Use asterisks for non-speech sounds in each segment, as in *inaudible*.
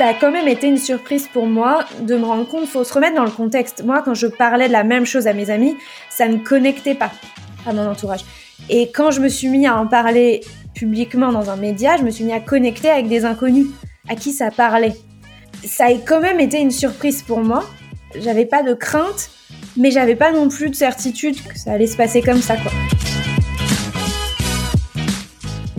ça a quand même été une surprise pour moi de me rendre compte, faut se remettre dans le contexte. Moi, quand je parlais de la même chose à mes amis, ça ne connectait pas à mon entourage. Et quand je me suis mis à en parler publiquement dans un média, je me suis mis à connecter avec des inconnus à qui ça parlait. Ça a quand même été une surprise pour moi. J'avais pas de crainte, mais j'avais pas non plus de certitude que ça allait se passer comme ça.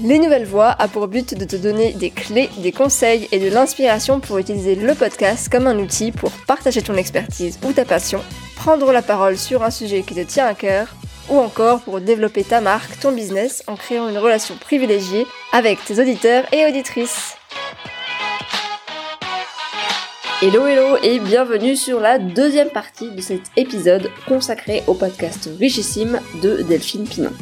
Les Nouvelles Voix a pour but de te donner des clés, des conseils et de l'inspiration pour utiliser le podcast comme un outil pour partager ton expertise ou ta passion, prendre la parole sur un sujet qui te tient à cœur, ou encore pour développer ta marque, ton business en créant une relation privilégiée avec tes auditeurs et auditrices. Hello hello et bienvenue sur la deuxième partie de cet épisode consacré au podcast richissime de Delphine Pinon.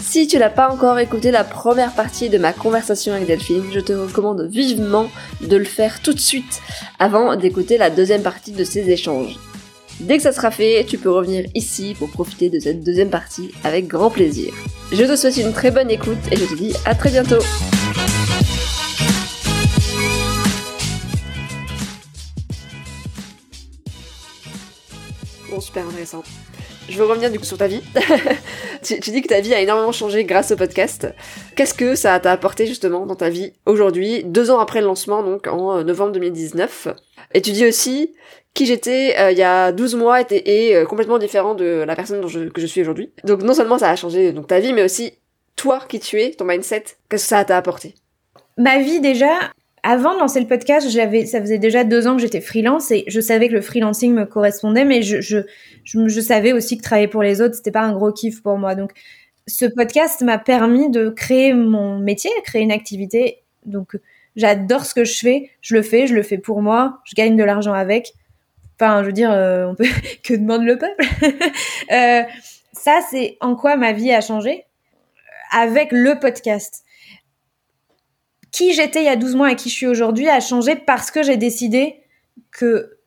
Si tu n'as pas encore écouté la première partie de ma conversation avec Delphine, je te recommande vivement de le faire tout de suite avant d'écouter la deuxième partie de ces échanges. Dès que ça sera fait, tu peux revenir ici pour profiter de cette deuxième partie avec grand plaisir. Je te souhaite une très bonne écoute et je te dis à très bientôt. Bon, super intéressant. Je veux revenir du coup sur ta vie. *laughs* tu, dis que ta vie a énormément changé grâce au podcast. Qu'est-ce que ça t'a apporté justement dans ta vie aujourd'hui, deux ans après le lancement, donc en euh, novembre 2019 Et tu dis aussi qui j'étais euh, il y a 12 mois était euh, complètement différent de la personne que je suis aujourd'hui. Donc non seulement ça a changé donc ta vie, mais aussi toi qui tu es, ton mindset. Qu'est-ce que ça t'a apporté? Ma vie déjà, avant de lancer le podcast, ça faisait déjà deux ans que j'étais freelance et je savais que le freelancing me correspondait, mais je, je, je, savais aussi que travailler pour les autres, c'était pas un gros kiff pour moi. Donc, ce podcast m'a permis de créer mon métier, créer une activité. Donc, j'adore ce que je fais, je le fais, je le fais pour moi, je gagne de l'argent avec. Enfin, je veux dire, euh, on peut *laughs* que demande le peuple? *laughs* euh, ça, c'est en quoi ma vie a changé avec le podcast qui j'étais il y a 12 mois et qui je suis aujourd'hui a changé parce que j'ai décidé que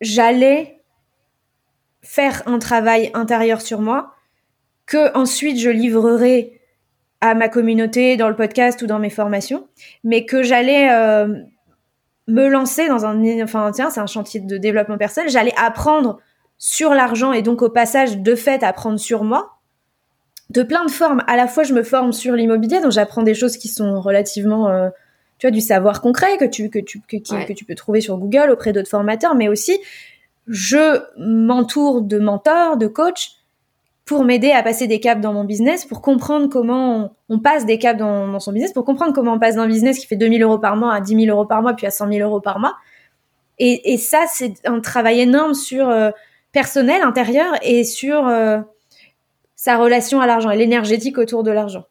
j'allais faire un travail intérieur sur moi, que ensuite je livrerai à ma communauté dans le podcast ou dans mes formations, mais que j'allais euh, me lancer dans un, enfin tiens, c'est un chantier de développement personnel, j'allais apprendre sur l'argent et donc au passage de fait apprendre sur moi de plein de formes. À la fois, je me forme sur l'immobilier, donc j'apprends des choses qui sont relativement, euh, tu vois, du savoir concret que tu que tu que, que tu peux trouver sur Google auprès d'autres formateurs, mais aussi je m'entoure de mentors, de coachs pour m'aider à passer des caps dans mon business, pour comprendre comment on, passe des caps dans, son business, pour comprendre comment on passe d'un business qui fait 2000 euros par mois à 10 000 euros par mois, puis à 100 000 euros par mois. Et, et ça, c'est un travail énorme sur euh, personnel, intérieur, et sur euh, sa relation à l'argent et l'énergétique autour de l'argent.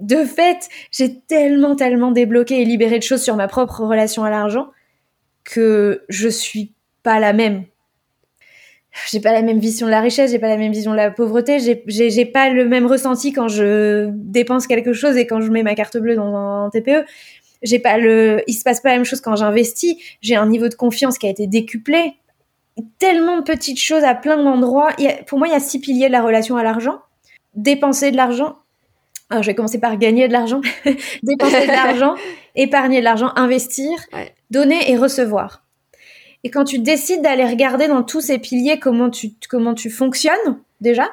De fait, j'ai tellement, tellement débloqué et libéré de choses sur ma propre relation à l'argent que je suis pas la même. J'ai pas la même vision de la richesse, j'ai pas la même vision de la pauvreté, j'ai pas le même ressenti quand je dépense quelque chose et quand je mets ma carte bleue dans un TPE. J'ai pas le, il se passe pas la même chose quand j'investis. J'ai un niveau de confiance qui a été décuplé tellement de petites choses à plein d'endroits. Pour moi, il y a six piliers de la relation à l'argent. Dépenser de l'argent. Alors, je vais commencer par gagner de l'argent. *laughs* Dépenser de l'argent, *laughs* épargner de l'argent, investir, donner et recevoir. Et quand tu décides d'aller regarder dans tous ces piliers comment tu, comment tu fonctionnes, déjà,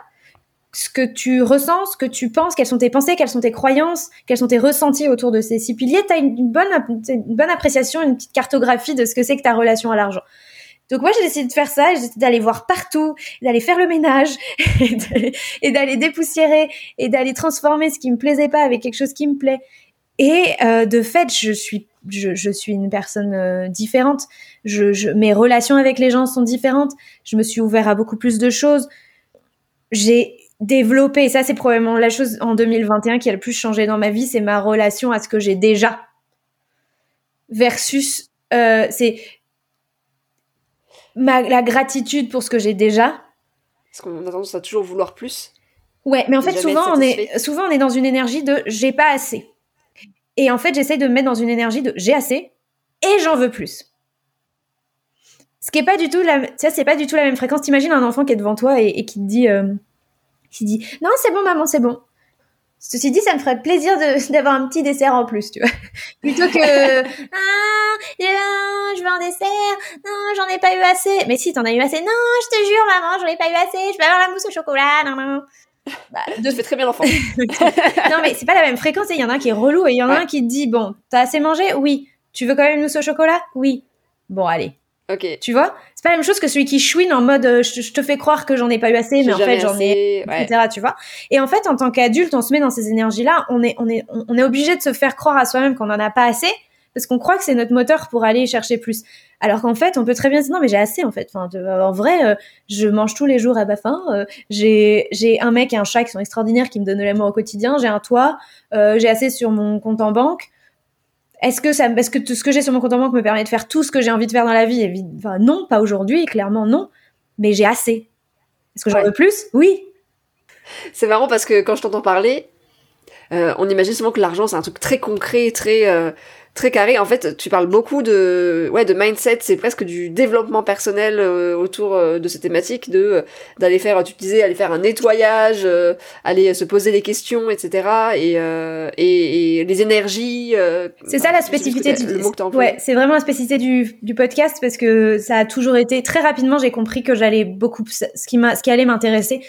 ce que tu ressens, ce que tu penses, quelles sont tes pensées, quelles sont tes croyances, quels sont tes ressentis autour de ces six piliers, tu as une bonne, une bonne appréciation, une petite cartographie de ce que c'est que ta relation à l'argent. Donc moi j'ai décidé de faire ça, j'ai décidé d'aller voir partout, d'aller faire le ménage *laughs* et d'aller dépoussiérer et d'aller transformer ce qui me plaisait pas avec quelque chose qui me plaît. Et euh, de fait, je suis je, suis une personne euh, différente. Je, mes relations avec les gens sont différentes. Je me suis ouvert à beaucoup plus de choses. J'ai développé, ça c'est probablement la chose en 2021 qui a le plus changé dans ma vie, c'est ma relation à ce que j'ai déjà. Versus, euh, c'est la gratitude pour ce que j'ai déjà Parce qu'on a tendance à toujours vouloir plus. Ouais, mais en fait, souvent on, est, souvent, on est dans une énergie de j'ai pas assez. Et en fait, j'essaye de me mettre dans une énergie de j'ai assez et j'en veux plus. Ce qui est pas du tout la, c'est pas du tout la même fréquence. T'imagines un enfant qui est devant toi et, qui te dit, euh, qui dit, non, c'est bon, maman, c'est bon. Ceci dit, ça me ferait plaisir *laughs* d'avoir un petit dessert en plus, tu vois. *laughs* Plutôt que, *laughs* ah, je veux un dessert, non, j'en ai pas eu assez. Mais si, t'en as eu assez. Non, je te jure, maman, j'en ai pas eu assez, je veux avoir la mousse au chocolat, non, non. Bah, je fais très bien l'enfant. non, mais c'est pas la même fréquence. Il y en a un qui est relou et il y en a un qui te dit, bon, t'as assez mangé? Oui. Tu veux quand même une mousse au chocolat? Oui. Bon, allez. Ok. Tu vois? C'est pas la même chose que celui qui chouine en mode euh, je, te fais croire que j'en ai pas eu assez, mais en fait j'en ai, etc. Tu vois Et en fait, en tant qu'adulte, on se met dans ces énergies-là. On est, on est, on est obligé de se faire croire à soi-même qu'on en a pas assez parce qu'on croit que c'est notre moteur pour aller chercher plus. Alors qu'en fait, on peut très bien dire non, mais j'ai assez en fait. Enfin, en vrai, euh, je mange tous les jours à ma faim. Euh, j'ai j'ai un mec et un chat qui sont extraordinaires qui me donnent de l'amour au quotidien. J'ai un toit. j'ai assez sur mon compte en banque. Est-ce que ça, est-ce que tout ce que j'ai sur mon compte en banque me permet de faire tout ce que j'ai envie de faire dans la vie? Enfin, non, pas aujourd'hui, clairement non. Mais j'ai assez. Est-ce que j'en veux plus? Oui. C'est marrant parce que quand je t'entends parler, euh, on imagine souvent que l'argent c'est un truc très concret, très euh, très carré. En fait, tu parles beaucoup de ouais de mindset, c'est presque du développement personnel euh, autour euh, de cette thématique de euh, d'aller faire, tu disais, aller faire un nettoyage, aller se poser des questions, etc. Et et, et, les énergies. c'est ça la spécificité du ouais, c'est vraiment la spécificité du du podcast parce que ça a toujours été très rapidement. J'ai compris que j'allais beaucoup ce qui m'a ce qui allait m'intéresser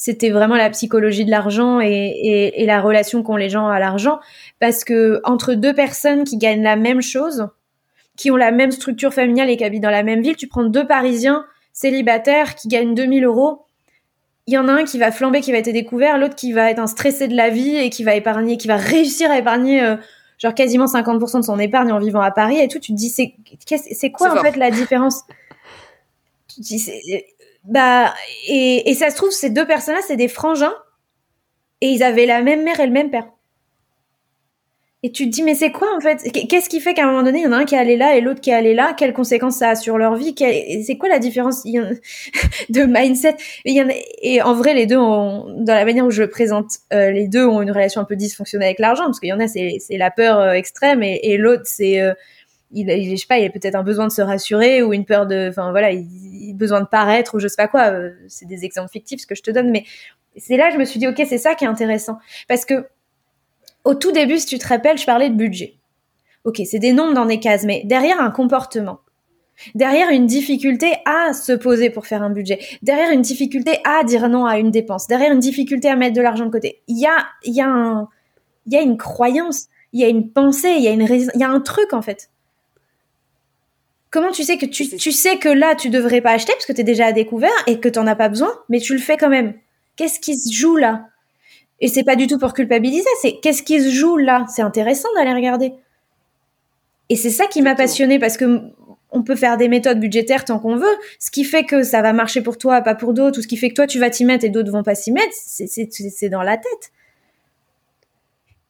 c'était vraiment la psychologie de l'argent et, et, la relation qu'ont les gens à l'argent. Parce que entre deux personnes qui gagnent la même chose, qui ont la même structure familiale et qui habitent dans la même ville, tu prends deux Parisiens célibataires qui gagnent 2000 euros. Il y en a un qui va flamber, qui va être découvert, l'autre qui va être un stressé de la vie et qui va épargner, qui va réussir à épargner euh, genre quasiment 50% de son épargne en vivant à Paris et tout. Tu te dis c'est c'est quoi en fait la différence? Tu te dis bah, et, et ça se trouve, ces deux personnes-là, c'est des frangins. Et ils avaient la même mère et le même père. Et tu te dis, mais c'est quoi en fait? Qu'est-ce qui fait qu'à un moment donné, il y en a un qui est allé là et l'autre qui est allé là? Quelles conséquences ça a sur leur vie? C'est quoi la différence? *laughs* De mindset. Et en vrai, les deux, dans la manière où je le présente, euh, les deux ont une relation un peu dysfonctionnelle avec l'argent, parce qu'il y en a, c'est la peur euh, extrême, et, et l'autre, c'est euh, il, il, je sais pas, il a peut-être un besoin de se rassurer ou une peur de, enfin voilà, il, a besoin de paraître ou je sais pas quoi. Euh, c'est des exemples fictifs ce que je te donne, mais c'est là je me suis dit ok, c'est ça qui est intéressant parce que au tout début, si tu te rappelles, je parlais de budget. Ok, c'est des nombres dans des cases, mais derrière un comportement, derrière une difficulté à se poser pour faire un budget, derrière une difficulté à dire non à une dépense, derrière une difficulté à mettre de l'argent de côté, il y a, il il y a une croyance, il y a une pensée, il y a une, il y a un truc en fait. Comment tu sais que tu, tu sais que là, tu devrais pas acheter parce que tu es déjà à découvert et que tu as pas besoin, mais tu le fais quand même Qu'est-ce qui se joue là? Et c'est pas du tout pour culpabiliser, c'est qu'est-ce qui se joue là? C'est intéressant d'aller regarder. Et c'est ça qui m'a passionné parce que on peut faire des méthodes budgétaires tant qu'on veut. Ce qui fait que ça va marcher pour toi, pas pour d'autres, ou ce qui fait que toi tu vas t'y mettre et d'autres vont pas s'y mettre, c'est dans la tête.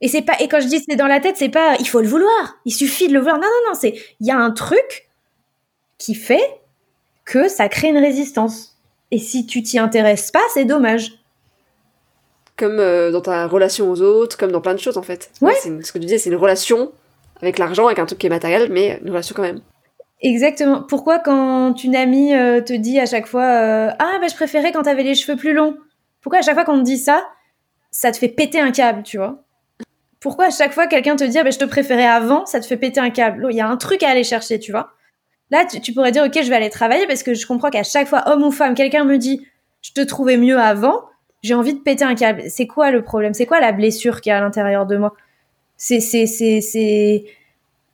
Et c'est pas et quand je dis c'est dans la tête, c'est pas il faut le vouloir, il suffit de le vouloir. Non non non, c'est il y a un truc qui fait que ça crée une résistance. Et si tu t'y intéresses pas, c'est dommage. Comme euh, dans ta relation aux autres, comme dans plein de choses en fait. Ouais. ce que tu disais, c'est une relation avec l'argent, avec un truc qui est matériel, mais une relation quand même. Exactement. Pourquoi quand une amie euh, te dit à chaque fois euh, Ah, bah, je préférais quand t'avais les cheveux plus longs Pourquoi à chaque fois qu'on te dit ça, ça te fait péter un câble, tu vois? Pourquoi à chaque fois quelqu'un te dit ah, bah, Je te préférais avant, ça te fait péter un câble? Il y a un truc à aller chercher, tu vois? Là, tu, pourrais dire, ok, je vais aller travailler parce que je comprends qu'à chaque fois, homme ou femme, quelqu'un me dit, je te trouvais mieux avant, j'ai envie de péter un câble. C'est quoi le problème? C'est quoi la blessure qui est à l'intérieur de moi? C'est c'est c'est c'est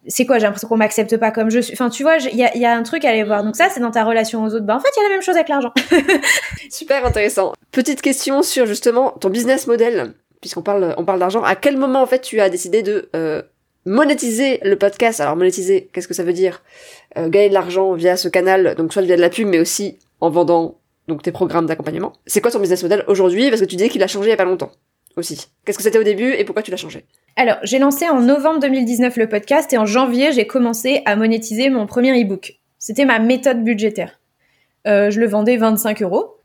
c'est quoi? J'ai l'impression qu'on m'accepte pas comme je suis. Enfin, tu vois, il y a, un truc à aller voir. Donc ça, c'est dans ta relation aux autres. Ben, en fait, il y a la même chose avec l'argent. *laughs* Super intéressant. Petite question sur justement ton business model, puisqu'on parle parle d'argent. À quel moment en fait tu as décidé de euh, monétiser le podcast. Alors monétiser, qu'est-ce que ça veut dire? Euh, Gagner de l'argent via ce canal, donc soit via de la pub, mais aussi en vendant donc tes programmes d'accompagnement. C'est quoi ton business model aujourd'hui? Parce que tu disais qu'il a changé il y a pas longtemps aussi. Qu'est-ce que c'était au début et pourquoi tu l'as changé? Alors, j'ai lancé en novembre 2019 le podcast et en janvier, j'ai commencé à monétiser mon premier e-book. C'était ma méthode budgétaire. Euh, je le vendais 25 euros.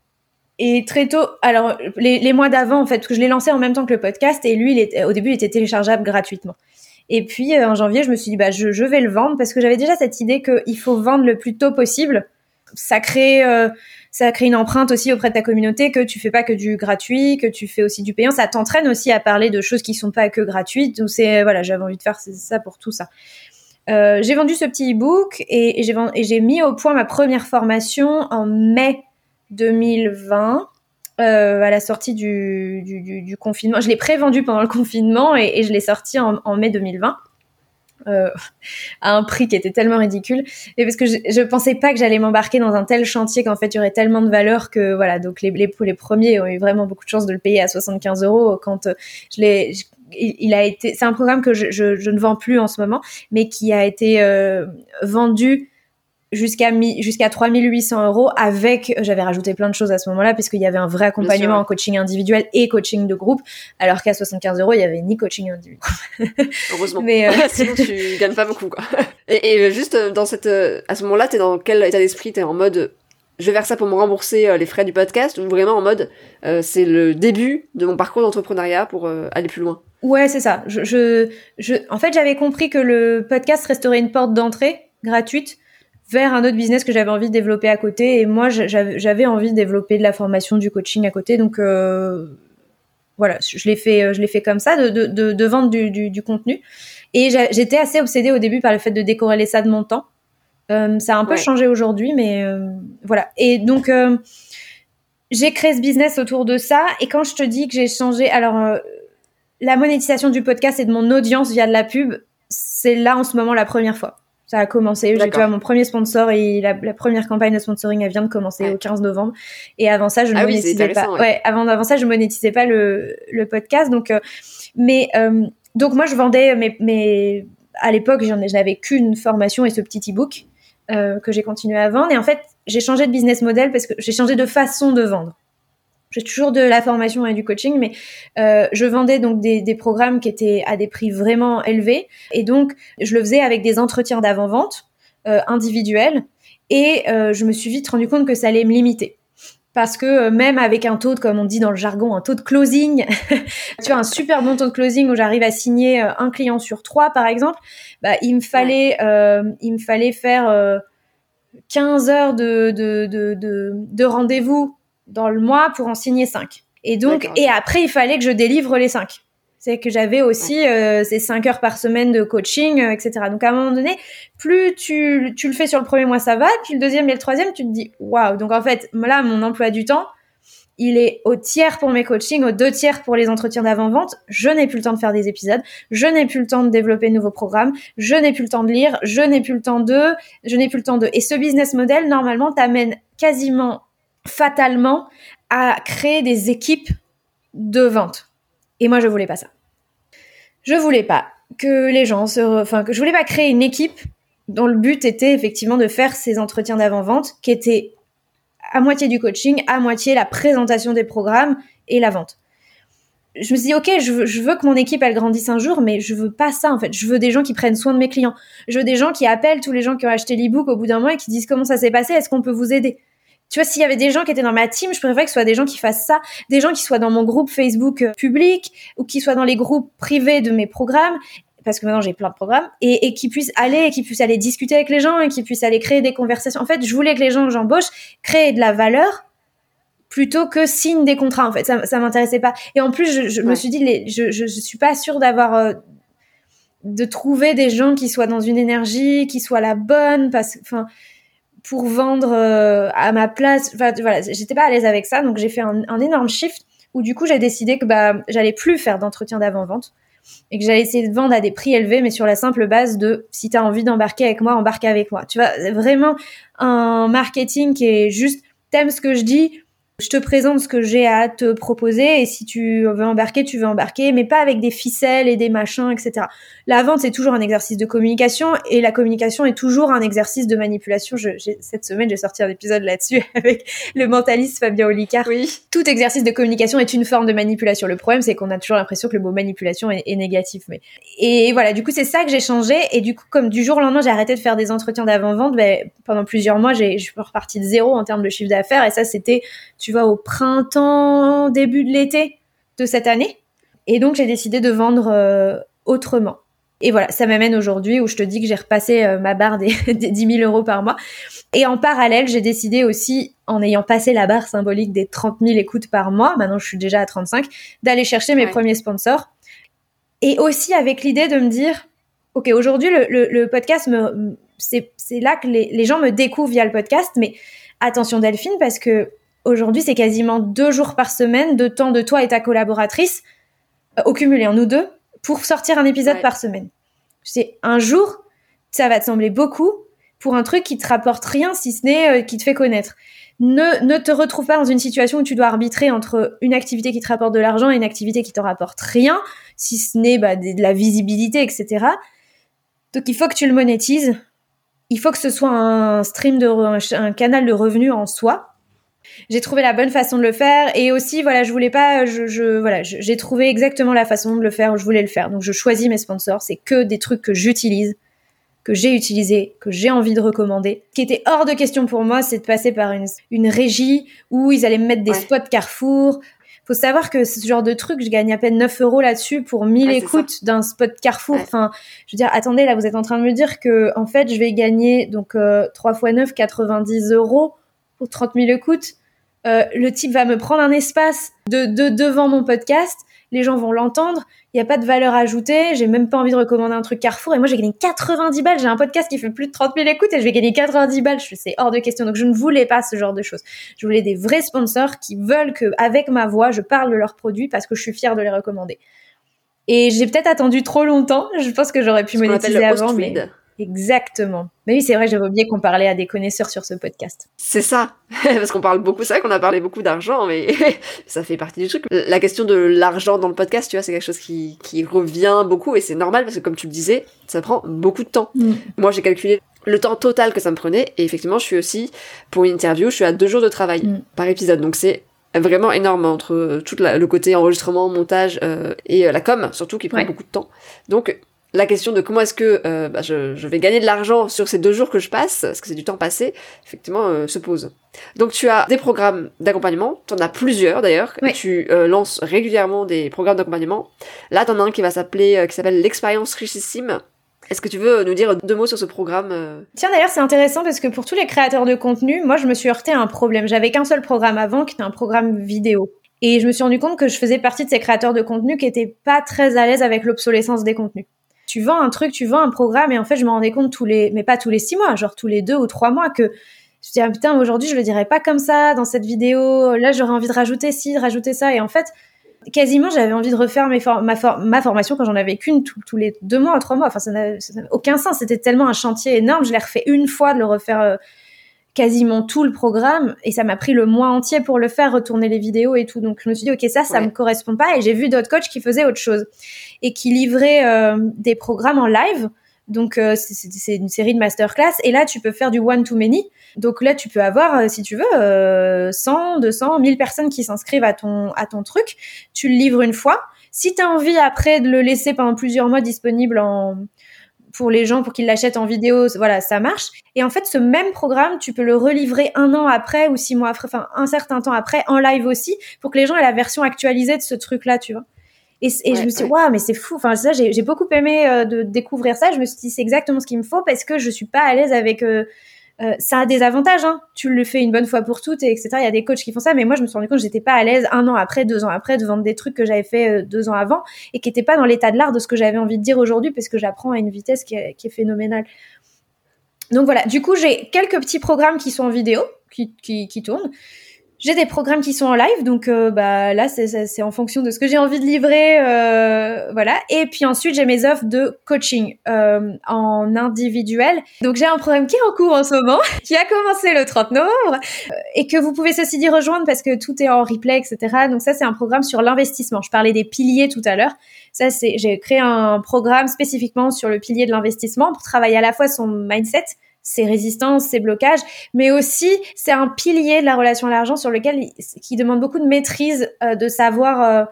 et très tôt, alors les, mois d'avant en fait, que je l'ai lancé en même temps que le podcast et lui, au début, il était téléchargeable gratuitement. Et puis en janvier, je me suis dit bah je, vais le vendre parce que j'avais déjà cette idée qu'il faut vendre le plus tôt possible. Ça crée ça crée une empreinte aussi auprès de ta communauté que tu fais pas que du gratuit, que tu fais aussi du payant. Ça t'entraîne aussi à parler de choses qui sont pas que gratuites. Donc c'est voilà, j'avais envie de faire ça pour tout ça. Euh, j'ai vendu ce petit e-book et j'ai mis au point ma première formation en mai 2020. Euh, à la sortie du, du, du, confinement. Je l'ai pré-vendu pendant le confinement et, et je l'ai sorti en, en mai 2020. Euh, *laughs* à un prix qui était tellement ridicule et parce que je, je pensais pas que j'allais m'embarquer dans un tel chantier qu'en fait il y aurait tellement de valeur que voilà donc les, les, les premiers ont eu vraiment beaucoup de chance de le payer à 75 euros quand euh, je l'ai il, a été c'est un programme que je, je, je, ne vends plus en ce moment mais qui a été euh, vendu jusqu'à jusqu'à 3800 euros avec j'avais rajouté plein de choses à ce moment-là puisqu'il y avait un vrai accompagnement en coaching individuel et coaching de groupe alors qu'à 75 euros il y avait ni coaching individuel. *laughs* Heureusement. Mais euh... *laughs* sinon tu *laughs* gagnes pas beaucoup quoi. Et, et juste euh, dans cette euh, à ce moment-là t'es dans quel état d'esprit? T'es en mode je vais faire ça pour me rembourser euh, les frais du podcast ou vraiment en mode c'est le début de mon parcours d'entrepreneuriat pour aller plus loin? Ouais c'est ça. Je, je, je en fait j'avais compris que le podcast resterait une porte d'entrée gratuite vers un autre business que j'avais envie de développer à côté. Et moi, j'avais envie de développer de la formation, du coaching à côté. Donc euh, voilà, je l'ai fait, je l'ai fait comme ça, de, de, de, vendre du, du, du, contenu. Et j'étais assez obsédée au début par le fait de décorréler ça de mon temps. Euh, ça a un peu changé aujourd'hui, mais euh, voilà. Et donc euh, j'ai créé ce business autour de ça. Et quand je te dis que j'ai changé, alors euh, la monétisation du podcast et de mon audience via de la pub, c'est là en ce moment la première fois ça a commencé. J'ai tu mon premier sponsor et la, la, première campagne de sponsoring elle vient de commencer au 15 novembre. Et avant ça, je ne ah monétisais pas. Ouais. avant avant ça, je monétisais pas le, le podcast. Donc, euh, mais euh, donc moi, je vendais mes, mes à l'époque, j'en n'avais qu'une formation et ce petit e-book euh, que j'ai continué à vendre. Et en fait, j'ai changé de business model parce que j'ai changé de façon de vendre j'ai toujours de la formation et du coaching, mais euh, je vendais donc des, des, programmes qui étaient à des prix vraiment élevés, et donc je le faisais avec des entretiens d'avant-vente euh, individuels, et euh, je me suis vite rendu compte que ça allait me limiter. Parce que euh, même avec un taux de, comme on dit dans le jargon, un taux de closing, *laughs* tu vois, un super bon taux de closing où j'arrive à signer euh, un client sur trois, par exemple, bah, il me fallait, euh, il me fallait faire 15 heures de, de, de, de, de rendez-vous dans le mois pour en signer 5. Et donc, et après, il fallait que je délivre les 5. C'est que j'avais aussi euh, ces 5 heures par semaine de coaching, euh, etc. Donc, à un moment donné, plus tu, tu le fais sur le premier mois, ça va. Puis le deuxième et le troisième, tu te dis, waouh. Donc, en fait, là, mon emploi du temps, il est au tiers pour mes coachings, au deux tiers pour les entretiens d'avant-vente. Je n'ai plus le temps de faire des épisodes, je n'ai plus le temps de développer de nouveaux programmes, je n'ai plus le temps de lire, je n'ai plus le temps de, je n'ai plus le temps de. Et ce business model, normalement, t'amène quasiment fatalement à créer des équipes de vente. Et moi, je voulais pas ça. Je voulais pas que les gens se, enfin, que je voulais pas créer une équipe dont le but était effectivement de faire ces entretiens d'avant-vente qui étaient à moitié du coaching, à moitié la présentation des programmes et la vente. Je me suis dit, ok, je veux, je veux que mon équipe, elle grandisse un jour, mais je veux pas ça, en fait. Je veux des gens qui prennent soin de mes clients. Je veux des gens qui appellent tous les gens qui ont acheté l'ebook au bout d'un mois et qui disent comment ça s'est passé, est-ce qu'on peut vous aider? Tu vois, s'il y avait des gens qui étaient dans ma team, je préférerais que ce soit des gens qui fassent ça, des gens qui soient dans mon groupe Facebook euh, public ou qui soient dans les groupes privés de mes programmes parce que maintenant j'ai plein de programmes et, et qui puissent aller et qui puissent aller discuter avec les gens et qui puissent aller créer des conversations. En fait, je voulais que les gens que j'embauche créent de la valeur plutôt que signent des contrats. En fait, ça, ça m'intéressait pas. Et en plus, je, je me suis dit, les, je, je, je suis pas sûre d'avoir euh, de trouver des gens qui soient dans une énergie, qui soient la bonne, parce que, enfin, pour vendre euh, à ma place. Enfin, voilà, j'étais pas à l'aise avec ça, donc j'ai fait un, énorme shift où du coup j'ai décidé que bah j'allais plus faire d'entretien d'avant-vente et que j'allais essayer de vendre à des prix élevés, mais sur la simple base de si tu as envie d'embarquer avec moi, embarque avec moi. Tu vois, vraiment un marketing qui est juste t'aimes ce que je dis, je te présente ce que j'ai à te proposer et si tu veux embarquer, tu veux embarquer, mais pas avec des ficelles et des machins, etc. La vente, c'est toujours un exercice de communication et la communication est toujours un exercice de manipulation. Je, cette semaine, j'ai sorti un épisode là-dessus *laughs* avec le mentaliste Fabien Olicard. Oui. Tout exercice de communication est une forme de manipulation. Le problème, c'est qu'on a toujours l'impression que le mot manipulation est, est négatif. Mais... Et voilà, du coup, c'est ça que j'ai changé. Et du coup, comme du jour au lendemain, j'ai arrêté de faire des entretiens d'avant-vente, ben, pendant plusieurs mois, je suis repartie de zéro en termes de chiffre d'affaires. Et ça, c'était, tu tu vois, au printemps, début de l'été de cette année. Et donc, j'ai décidé de vendre euh, autrement. Et voilà, ça m'amène aujourd'hui où je te dis que j'ai repassé euh, ma barre des, *laughs* des 10 000 euros par mois. Et en parallèle, j'ai décidé aussi, en ayant passé la barre symbolique des 30 000 écoutes par mois, maintenant je suis déjà à 35, d'aller chercher mes premiers sponsors. Et aussi avec l'idée de me dire, OK, aujourd'hui, le, le, podcast, me, c'est, c'est là que les, les gens me découvrent via le podcast, mais attention Delphine, parce que aujourd'hui, c'est quasiment deux jours par semaine de temps de toi et ta collaboratrice euh, au cumulé, en nous deux, pour sortir un épisode par semaine. C'est un jour, ça va te sembler beaucoup pour un truc qui te rapporte rien si ce n'est euh, qui te fait connaître. Ne, ne te retrouve pas dans une situation où tu dois arbitrer entre une activité qui te rapporte de l'argent et une activité qui te rapporte rien, si ce n'est bah, de, la visibilité, etc. Donc il faut que tu le monétises. Il faut que ce soit un stream de un canal de revenus en soi j'ai trouvé la bonne façon de le faire. Et aussi voilà je voulais pas je, je voilà j'ai trouvé exactement la façon de le faire où je voulais le faire. Donc je choisis mes sponsors. C'est que des trucs que j'utilise que j'ai utilisé que j'ai envie de recommander. Ce qui était hors de question pour moi c'est de passer par une, une régie où ils allaient me mettre des spots Carrefour. Faut savoir que ce genre de truc, je gagne à peine 9 euros là-dessus pour 1000 écoutes d'un spot Carrefour. Enfin, je veux dire, attendez, là, vous êtes en train de me dire que, en fait, je vais gagner, donc, euh, 3 x 9, 90 euros pour 30 000 écoutes. Euh, le type va me prendre un espace de, de devant mon podcast, les gens vont l'entendre, il n'y a pas de valeur ajoutée, j'ai même pas envie de recommander un truc Carrefour, et moi j'ai gagné 90 balles, j'ai un podcast qui fait plus de 30 000 écoutes et je vais gagner 90 balles, c'est hors de question, donc je ne voulais pas ce genre de choses. Je voulais des vrais sponsors qui veulent que, avec ma voix, je parle de leurs produits parce que je suis fière de les recommander. Et j'ai peut-être attendu trop longtemps, je pense que j'aurais pu monétiser avant, mais... Exactement. Mais oui, c'est vrai, j'avais oublié qu'on parlait à des connaisseurs sur ce podcast. C'est ça, *laughs* parce qu'on parle beaucoup, vrai qu'on a parlé beaucoup d'argent, mais *laughs* ça fait partie du truc. La question de l'argent dans le podcast, tu vois, c'est quelque chose qui, qui revient beaucoup et c'est normal parce que comme tu le disais, ça prend beaucoup de temps. Mm. Moi, j'ai calculé le temps total que ça me prenait et effectivement, je suis aussi, pour une interview, je suis à deux jours de travail mm. par épisode, donc c'est vraiment énorme entre tout le côté enregistrement, montage euh, et euh, la com, surtout qui prend beaucoup de temps. Donc la question de comment est-ce que euh, bah, je, vais gagner de l'argent sur ces deux jours que je passe, parce que c'est du temps passé, effectivement, euh, se pose. Donc tu as des programmes d'accompagnement, tu en as plusieurs d'ailleurs, tu euh, lances régulièrement des programmes d'accompagnement. Là, tu en as un qui va s'appeler, qui s'appelle l'expérience richissime. Est-ce que tu veux nous dire deux mots sur ce programme Tiens, d'ailleurs, c'est intéressant parce que pour tous les créateurs de contenu, moi, je me suis heurté à un problème. J'avais qu'un seul programme avant, qui était un programme vidéo. Et je me suis rendu compte que je faisais partie de ces créateurs de contenu qui étaient pas très à l'aise avec l'obsolescence des contenus tu vends un truc, tu vends un programme, et en fait, je me rendais compte tous les, mais pas tous les six mois, genre tous les deux ou trois mois, que je dis, ah, putain, aujourd'hui, je le dirais pas comme ça dans cette vidéo. Là, j'aurais envie de rajouter ci, de rajouter ça. Et en fait, quasiment, j'avais envie de refaire ma, ma, formation quand j'en avais qu'une tous les deux mois, trois mois. Enfin, ça n'a aucun sens. C'était tellement un chantier énorme. Je l'ai refait une fois de le refaire euh, quasiment tout le programme et ça m'a pris le mois entier pour le faire, retourner les vidéos et tout. Donc je me suis dit ok ça ça me correspond pas et j'ai vu d'autres coachs qui faisaient autre chose et qui livraient euh, des programmes en live. Donc euh, c'est une série de masterclass et là tu peux faire du one to many. Donc là tu peux avoir euh, si tu veux 100, 200, 1000 personnes qui s'inscrivent à ton à ton truc. Tu le livres une fois. Si tu as envie après de le laisser pendant plusieurs mois disponible en pour les gens pour qu'ils l'achètent en vidéo, voilà, ça marche. Et en fait, ce même programme, tu peux le relivrer un an après ou six mois après, enfin un certain temps après, en live aussi, pour que les gens aient la version actualisée de ce truc-là, tu vois. Et, je me suis dit, waouh, mais c'est fou. Enfin, ça, j'ai beaucoup aimé euh, de découvrir ça. Je me suis dit, c'est exactement ce qu'il me faut parce que je suis pas à l'aise avec euh, euh, ça a des avantages, hein. Tu le fais une bonne fois pour toutes, et etc. Il y a des coachs qui font ça, mais moi, je me suis rendu compte que j'étais pas à l'aise un an après, deux ans après, de vendre des trucs que j'avais fait euh, deux ans avant et qui n'étaient pas dans l'état de l'art de ce que j'avais envie de dire aujourd'hui, parce que j'apprends à une vitesse qui est, phénoménale. Donc voilà. Du coup, j'ai quelques petits programmes qui sont en vidéo, qui, qui tournent. J'ai des programmes qui sont en live, donc euh, bah là c'est en fonction de ce que j'ai envie de livrer, euh, voilà. Et puis ensuite j'ai mes offres de coaching euh, en individuel. Donc j'ai un programme qui est en cours en ce moment, *laughs* qui a commencé le 30 novembre et que vous pouvez ceci dit rejoindre parce que tout est en replay, etc. Donc ça c'est un programme sur l'investissement. Je parlais des piliers tout à l'heure. Ça c'est j'ai créé un programme spécifiquement sur le pilier de l'investissement pour travailler à la fois son mindset ses résistances, ses blocages, mais aussi c'est un pilier de la relation à l'argent sur lequel qui demande beaucoup de maîtrise, euh, de savoir euh,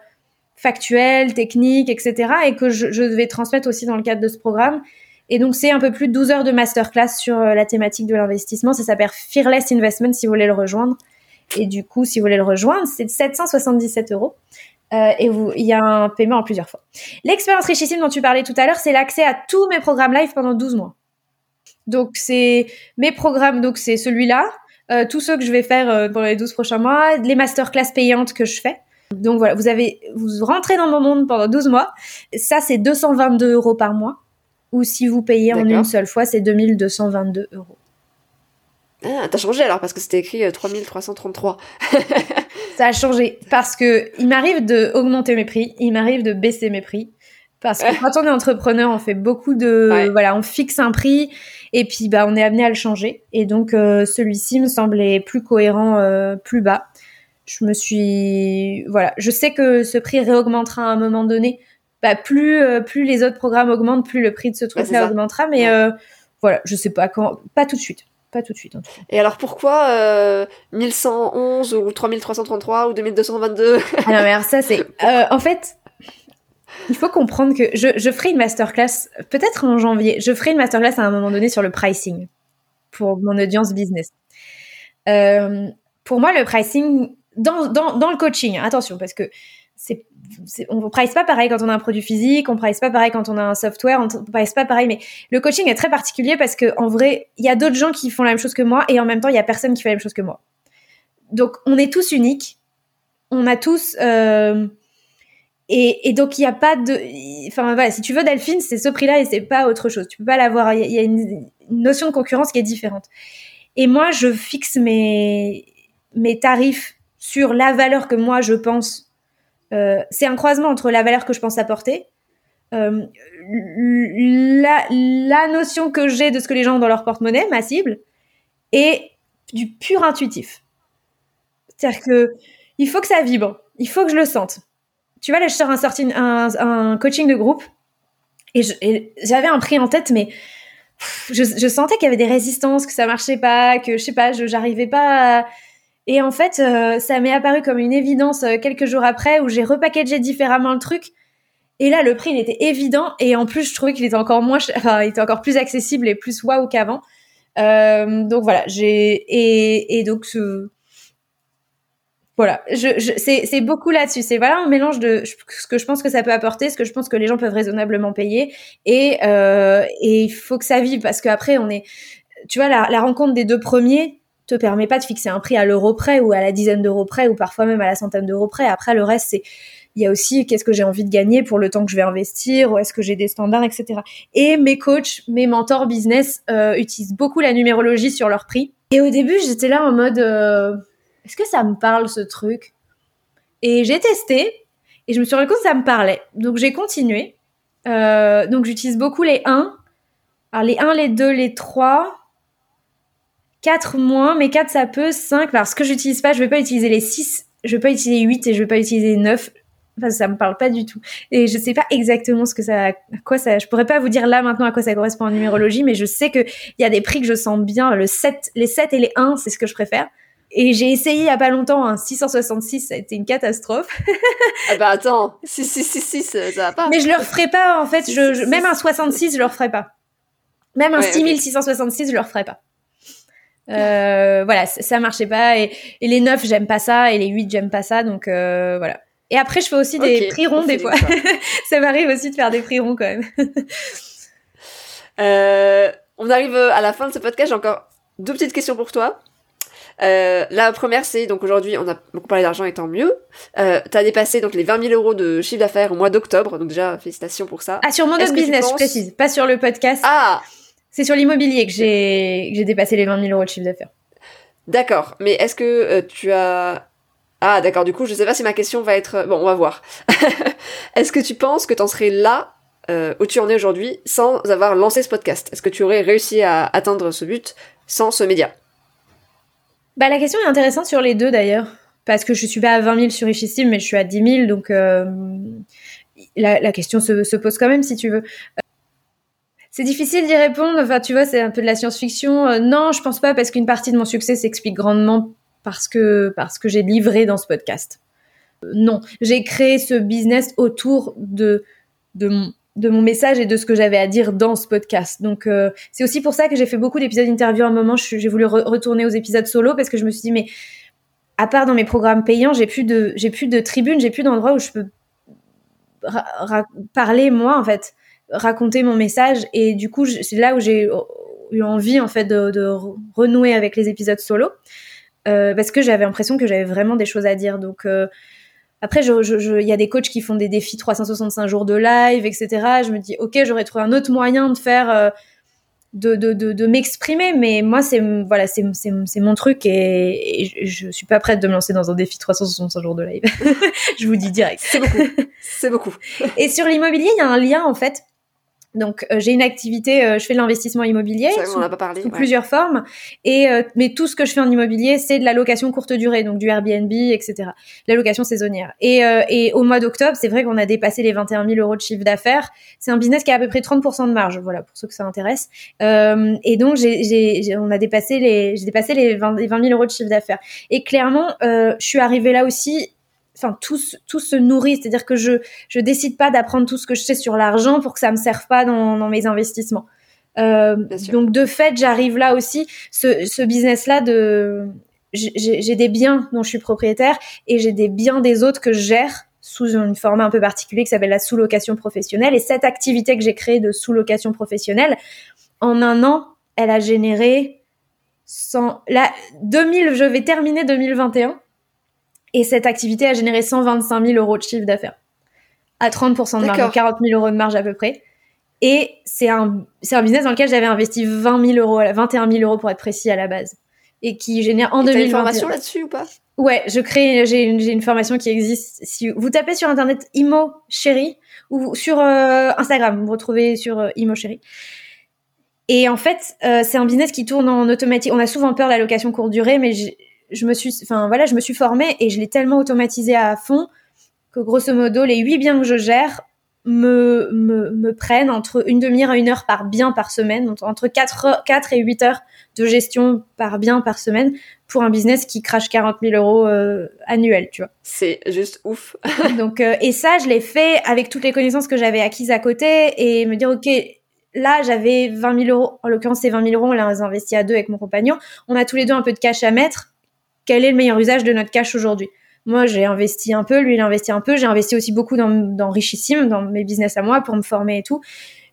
factuel, technique, etc. et que je, devais transmettre aussi dans le cadre de ce programme. Et donc c'est un peu plus de 12 heures de masterclass sur euh, la thématique de l'investissement. Ça s'appelle Fearless Investment si vous voulez le rejoindre. Et du coup, si vous voulez le rejoindre, c'est 777 euros. Euh, et vous, il y a un paiement en plusieurs fois. L'expérience richissime dont tu parlais tout à l'heure, c'est l'accès à tous mes programmes live pendant 12 mois. Donc c'est mes programmes, donc c'est celui-là, euh, tous ceux que je vais faire euh, pendant les 12 prochains mois, les masterclass payantes que je fais. Donc voilà, vous avez, vous rentrez dans mon monde pendant 12 mois. Ça, c'est 222 euros par mois. Ou si vous payez en une seule fois, c'est 2222 euros. Ah, t'as changé alors parce que c'était écrit 3333. Euh, *laughs* ça a changé parce que il m'arrive de augmenter mes prix, il m'arrive de baisser mes prix parce que quand on est entrepreneur, on fait beaucoup de voilà, on fixe un prix et puis bah on est amené à le changer et donc euh, celui-ci me semblait plus cohérent, euh, plus bas. Je me suis voilà, je sais que ce prix réaugmentera à un moment donné. Bah plus plus les autres programmes augmentent, plus le prix de ce truc-là augmentera, mais voilà, je sais pas quand, pas tout de suite. Pas tout de suite, en tout cas. Et alors pourquoi euh, 1111 ou 3333 ou 2222 Ah non, mais ça, c'est. Euh, en fait, il faut comprendre que je, ferai une masterclass, peut-être en janvier, je ferai une masterclass à un moment donné sur le pricing pour mon audience business. Euh, pour moi, le pricing, dans le coaching, attention, parce que c'est on ne price pas pareil quand on a un produit physique, on ne price pas pareil quand on a un software, on ne price pas pareil. Mais le coaching est très particulier parce que en vrai, il y a d'autres gens qui font la même chose que moi et en même temps, il y a personne qui fait la même chose que moi. Donc, on est tous uniques. On a tous euh, et, donc il n'y a pas de, enfin voilà, si tu veux Delphine, c'est ce prix-là et c'est pas autre chose. Tu peux pas l'avoir. Il y a une, notion de concurrence qui est différente. Et moi, je fixe mes mes tarifs sur la valeur que moi je pense euh, c'est un croisement entre la valeur que je pense apporter, euh, la, la, notion que j'ai de ce que les gens ont dans leur porte-monnaie, ma cible, et du pur intuitif. C'est-à-dire que il faut que ça vibre, il faut que je le sente. Tu vois, là, je sors un, coaching de groupe et j'avais un prix en tête, mais je, sentais qu'il y avait des résistances, que ça marchait pas, que je sais pas, j'arrivais pas à, et en fait, euh, ça m'est apparu comme une évidence euh, quelques jours après où j'ai repackagé différemment le truc. Et là, le prix, il était évident. Et en plus, je trouvais qu'il était encore moins, enfin, il était encore plus accessible et plus waouh qu'avant. Euh, donc voilà, j'ai et, et donc voilà, je, c'est beaucoup là-dessus. C'est voilà un mélange de ce que je pense que ça peut apporter, ce que je pense que les gens peuvent raisonnablement payer, et euh, et il faut que ça vive parce qu'après on est, tu vois, la, la rencontre des deux premiers, te permet pas de fixer un prix à l'euro près ou à la dizaine d'euros près ou parfois même à la centaine d'euros près. Après, le reste, c'est il y a aussi qu'est-ce que j'ai envie de gagner pour le temps que je vais investir, ou est-ce que j'ai des standards, etc. Et mes coachs, mes mentors business euh, utilisent beaucoup la numérologie sur leur prix. Et au début, j'étais là en mode, euh, est-ce que ça me parle ce truc? Et j'ai testé et je me suis rendu compte que ça me parlait. Donc j'ai continué. Euh, donc j'utilise beaucoup les 1. Alors les 1, les 2, les 3. 4 moins, mais 4 ça peut, 5. Alors ce que j'utilise pas, je vais pas utiliser les 6, je vais pas utiliser 8 et je vais pas utiliser 9. Enfin, ça me parle pas du tout. Et je sais pas exactement ce que ça, à quoi ça, je pourrais pas vous dire là maintenant à quoi ça correspond en numérologie, mais je sais que il y a des prix que je sens bien. Le 7, les 7 et les 1, c'est ce que je préfère. Et j'ai essayé il y a pas longtemps un 666, ça a été une catastrophe. *laughs* ah bah attends, 6666, ça va pas. Mais je le referai pas en fait, je, même un 66, je le referai pas. Même un 6666, je le referai pas. Euh, voilà, ça marchait pas. Et, les 9, j'aime pas ça. Et les 8, j'aime pas ça. Donc euh, voilà. Et après, je fais aussi des prix ronds des fois. *laughs* ça m'arrive aussi de faire des prix ronds quand même. euh, on arrive à la fin de ce podcast. J'ai encore deux petites questions pour toi. Euh, la première, c'est donc aujourd'hui, on a beaucoup parlé d'argent et tant mieux. Euh, T'as dépassé donc les 20 000 euros de chiffre d'affaires au mois d'octobre, donc déjà félicitations pour ça. Ah sur mon autre business, je précise, pas sur le podcast. Ah c'est sur l'immobilier que j'ai j'ai dépassé les 20 000 euros de chiffre d'affaires. D'accord, mais est-ce que euh, tu as ah d'accord, du coup je sais pas si ma question va être bon, on va voir. *laughs* est-ce que tu penses que tu en serais là euh, où tu en es aujourd'hui sans avoir lancé ce podcast? Est-ce que tu aurais réussi à atteindre ce but sans ce média? Bah la question est intéressante sur les deux d'ailleurs, parce que je suis pas à 20 000 sur Richissime, mais je suis à 10 000, donc euh, la, question se, se, pose quand même si tu veux. C'est difficile d'y répondre. Enfin, tu vois, c'est un peu de la science-fiction. Euh, non, je pense pas parce qu'une partie de mon succès s'explique grandement parce que parce que j'ai livré dans ce podcast. Euh, non, j'ai créé ce business autour de de mon de mon message et de ce que j'avais à dire dans ce podcast. Donc euh, c'est aussi pour ça que j'ai fait beaucoup d'épisodes interview à un moment. J'ai voulu retourner aux épisodes solo parce que je me suis dit mais à part dans mes programmes payants, j'ai plus de, j'ai plus de tribunes, j'ai plus d'endroits où je peux parler moi en fait, raconter mon message. Et du coup, c'est là où j'ai eu envie en fait de, renouer avec les épisodes solo euh, parce que j'avais l'impression que j'avais vraiment des choses à dire. Donc euh, après, il je, je, y a des coachs qui font des défis 365 jours de live, etc. Je me dis, ok, j'aurais trouvé un autre moyen de faire, euh, de, de, de, de m'exprimer, mais moi, c'est voilà, c'est mon truc et, et, je suis pas prête de me lancer dans un défi 365 jours de live. *laughs* je vous dis direct. C'est beaucoup. C'est beaucoup. et sur l'immobilier, il y a un lien en fait donc euh, j'ai une activité, euh, je fais de l'investissement immobilier sous, pas parlé, plusieurs formes. Et euh, mais tout ce que je fais en immobilier, c'est de la location courte durée, donc du Airbnb, etc. La location saisonnière. Et, et au mois d'octobre, c'est vrai qu'on a dépassé les 21 000 euros de chiffre d'affaires. C'est un business qui a à peu près 30% de marge, voilà pour ceux que ça intéresse. et donc j'ai, on a dépassé les, j'ai dépassé les 20, les 20 000 euros de chiffre d'affaires. Et clairement, je suis arrivée là aussi enfin tout, tout se nourrit, c'est-à-dire que je je décide pas d'apprendre tout ce que je sais sur l'argent pour que ça me serve pas dans, dans mes investissements. Euh, donc de fait, j'arrive là aussi, ce, ce business-là de j'ai des biens dont je suis propriétaire et j'ai des biens des autres que je gère sous une forme un peu particulière qui s'appelle la sous-location professionnelle. Et cette activité que j'ai créée de sous-location professionnelle, en un an, elle a généré 100, là, 2000, je vais terminer 2021 et cette activité a généré 125 000 euros de chiffre d'affaires. À 30% de marge, 40 000 euros de marge à peu près. Et c'est un, c'est un business dans lequel j'avais investi 20 000 euros, 21 000 euros pour être précis à la base. Et qui génère en 2021. une formation là-dessus ou pas? Ouais, je crée, j'ai une, j'ai une formation qui existe. Si vous tapez sur internet Imo Chéri ou sur euh, Instagram, vous me retrouvez sur euh, Imo Chéri. Et en fait, euh, c'est un business qui tourne en automatique. On a souvent peur de la location courte durée, mais je me suis, enfin voilà, je me suis formée et je l'ai tellement automatisé à fond que grosso modo, les huit biens que je gère me, me, me prennent entre une demi-heure et une heure par bien par semaine, entre 4, 4 et 8 heures de gestion par bien par semaine pour un business qui crache 40 000 euros euh, annuels, tu vois. C'est juste ouf. *laughs* Donc, euh, et ça, je l'ai fait avec toutes les connaissances que j'avais acquises à côté et me dire, OK, là, j'avais 20 000 euros. En l'occurrence, c'est 20 000 euros. On l'a investi à deux avec mon compagnon. On a tous les deux un peu de cash à mettre quel est le meilleur usage de notre cash aujourd'hui. Moi, j'ai investi un peu, lui, il a investi un peu. J'ai investi aussi beaucoup dans, Richissime, dans mes business à moi pour me former et tout.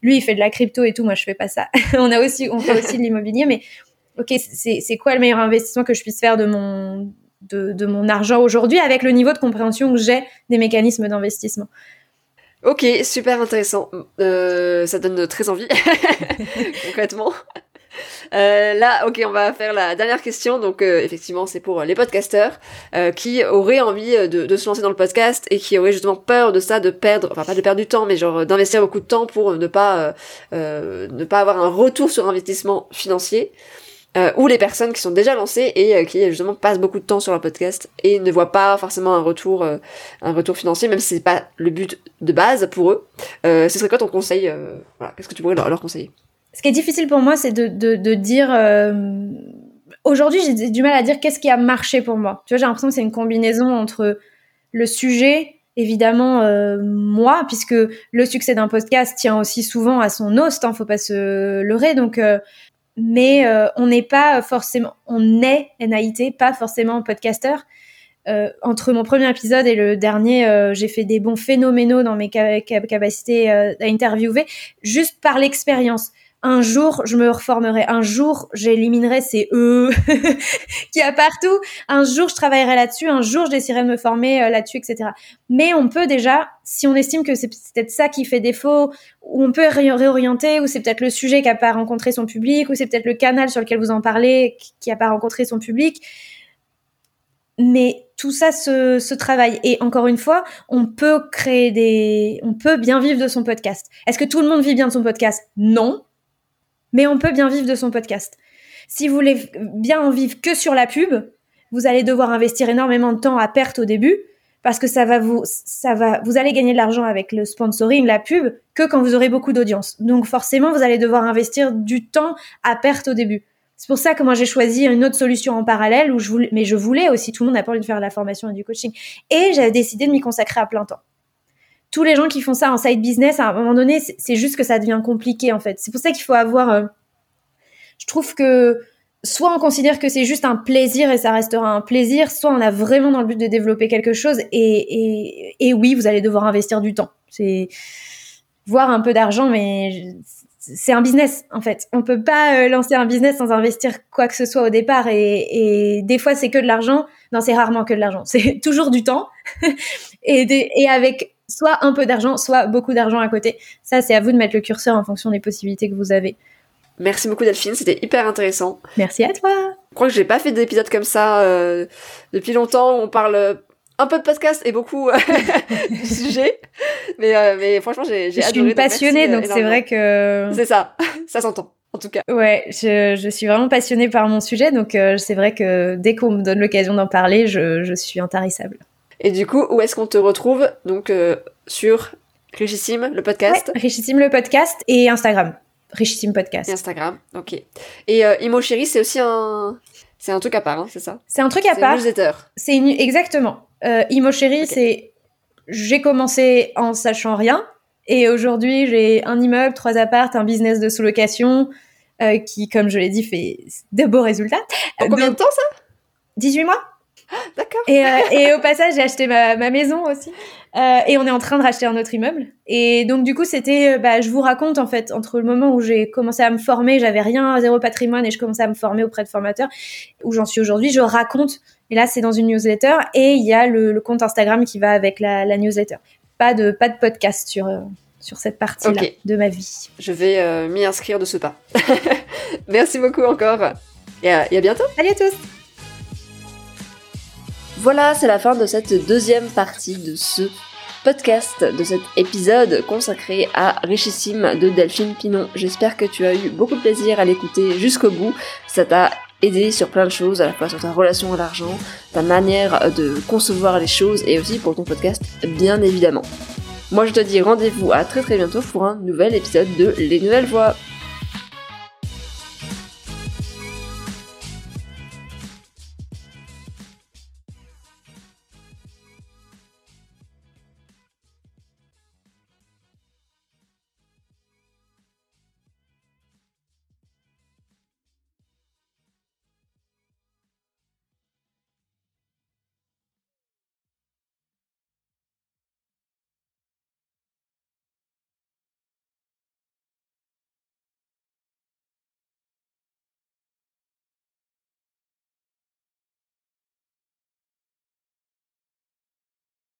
Lui, il fait de la crypto et tout. Moi, je fais pas ça. *laughs* on a aussi, on fait aussi de l'immobilier, mais ok, c'est quoi le meilleur investissement que je puisse faire de mon de mon argent aujourd'hui avec le niveau de compréhension que j'ai des mécanismes d'investissement? Ok, super intéressant. Euh, ça donne très envie, *laughs* concrètement. Euh, là, ok, on va faire la dernière question. Donc, euh, effectivement, c'est pour les podcasteurs euh, qui auraient envie de, de, se lancer dans le podcast et qui auraient justement peur de ça, de perdre, enfin pas de perdre du temps, mais genre d'investir beaucoup de temps pour ne pas ne pas avoir un retour sur investissement financier. ou les personnes qui sont déjà lancées et qui justement passent beaucoup de temps sur leur podcast et ne voient pas forcément un retour un retour financier même si c'est pas le but de base pour eux ce serait quoi ton conseil voilà qu'est-ce que tu pourrais leur conseiller? Ce qui est difficile pour moi, c'est de, de, dire. Euh, aujourd'hui, j'ai du mal à dire qu'est-ce qui a marché pour moi. Tu vois, j'ai l'impression que c'est une combinaison entre le sujet, évidemment, euh, moi, puisque le succès d'un podcast tient aussi souvent à son host, hein, faut pas se leurrer. Donc, euh, mais on n'est pas forcément, on est NAIT, pas forcément podcasteur. Entre mon premier épisode et le dernier, j'ai fait des bons phénoménaux dans mes capacités à interviewer, juste par l'expérience un jour je me reformerai, un jour j'éliminerai ces e *laughs* qui a partout, un jour je travaillerai là-dessus, un jour j'essaierai de me former euh, là-dessus, etc. Mais on peut déjà, si on estime que c'est peut-être ça qui fait défaut, ou on peut réorienter, ou c'est peut-être le sujet qui a pas rencontré son public, ou c'est peut-être le canal sur lequel vous en parlez qui a pas rencontré son public. Mais tout ça se, se travaille. Et encore une fois, on peut créer des, on peut bien vivre de son podcast. Est-ce que tout le monde vit bien de son podcast? Non mais on peut bien vivre de son podcast. Si vous voulez bien en vivre que sur la pub, vous allez devoir investir énormément de temps à perte au début parce que ça va vous, ça va, vous allez gagner de l'argent avec le sponsoring, la pub, que quand vous aurez beaucoup d'audience. Donc forcément, vous allez devoir investir du temps à perte au début. C'est pour ça que moi j'ai choisi une autre solution en parallèle où je voulais, mais je voulais aussi, tout le monde n'a pas envie de faire la formation et du coaching. Et j'avais décidé de m'y consacrer à plein temps tous les gens qui font ça en side business, à un moment donné, c'est juste que ça devient compliqué en fait. C'est pour ça qu'il faut avoir. Euh, je trouve que soit on considère que c'est juste un plaisir et ça restera un plaisir, soit on a vraiment dans le but de développer quelque chose et, et, et oui, vous allez devoir investir du temps. C'est voir un peu d'argent, mais c'est un business en fait. On peut pas euh, lancer un business sans investir quoi que ce soit au départ et, et des fois c'est que de l'argent. Non, c'est rarement que de l'argent. *laughs* C'est toujours du temps *laughs* et, des, et avec soit un peu d'argent, soit beaucoup d'argent à côté. Ça, c'est à vous de mettre le curseur en fonction des possibilités que vous avez. Merci beaucoup Delphine, c'était hyper intéressant. Merci à toi. Je crois que j'ai pas fait d'épisode comme ça euh, depuis longtemps. On parle un peu de podcast et beaucoup euh, *laughs* du sujet. Mais, euh, mais franchement, j'ai, j'ai je adoré. suis une passionnée, donc c'est vrai que. C'est ça, *laughs* ça s'entend. En tout cas. Ouais, je, je suis vraiment passionnée par mon sujet, donc euh, c'est vrai que dès qu'on me donne l'occasion d'en parler, je, je suis intarissable. Et du coup, où est-ce qu'on te retrouve Donc sur Richissime, le podcast? Ouais, Richissime, le podcast et Instagram. Richissime Podcast. Et Instagram, ok. Et euh, Imo Chéri, c'est aussi un... C'est un truc à part, hein, c'est ça? C'est un truc à C'est part. C'est une... exactement. Euh, Imo Chéri, Ok. c'est j'ai commencé en sachant rien et aujourd'hui j'ai un immeuble, trois appartes, un business de sous-location euh, qui, comme je l'ai dit, fait de beaux résultats. En combien de Donc, temps ça? 18 mois. *laughs* D'accord. Et, euh, et au passage, j'ai acheté ma, ma maison aussi. Euh, et on est en train de racheter un autre immeuble. Et donc, du coup, c'était, euh, bah, je vous raconte, en fait, entre le moment où j'ai commencé à me former, j'avais rien, zéro patrimoine, et je commençais à me former auprès de formateurs, où j'en suis aujourd'hui, je raconte. Et là, c'est dans une newsletter. Et il y a le, le compte Instagram qui va avec la, la newsletter. Pas de, pas de podcast sur, sur cette partie-là de ma vie. Je vais euh, m'y inscrire de ce pas. *laughs* Merci beaucoup encore. Et à, et à bientôt. Salut à tous! Voilà, c'est la fin de cette deuxième partie de ce podcast, de cet épisode consacré à Richissime de Delphine Pinon. J'espère que tu as eu beaucoup de plaisir à l'écouter jusqu'au bout. Ça t'a aidé sur plein de choses, à la fois sur ta relation à l'argent, ta manière de concevoir les choses et aussi pour ton podcast, bien évidemment. Moi je te dis rendez-vous à très très bientôt pour un nouvel épisode de Les Nouvelles Voix.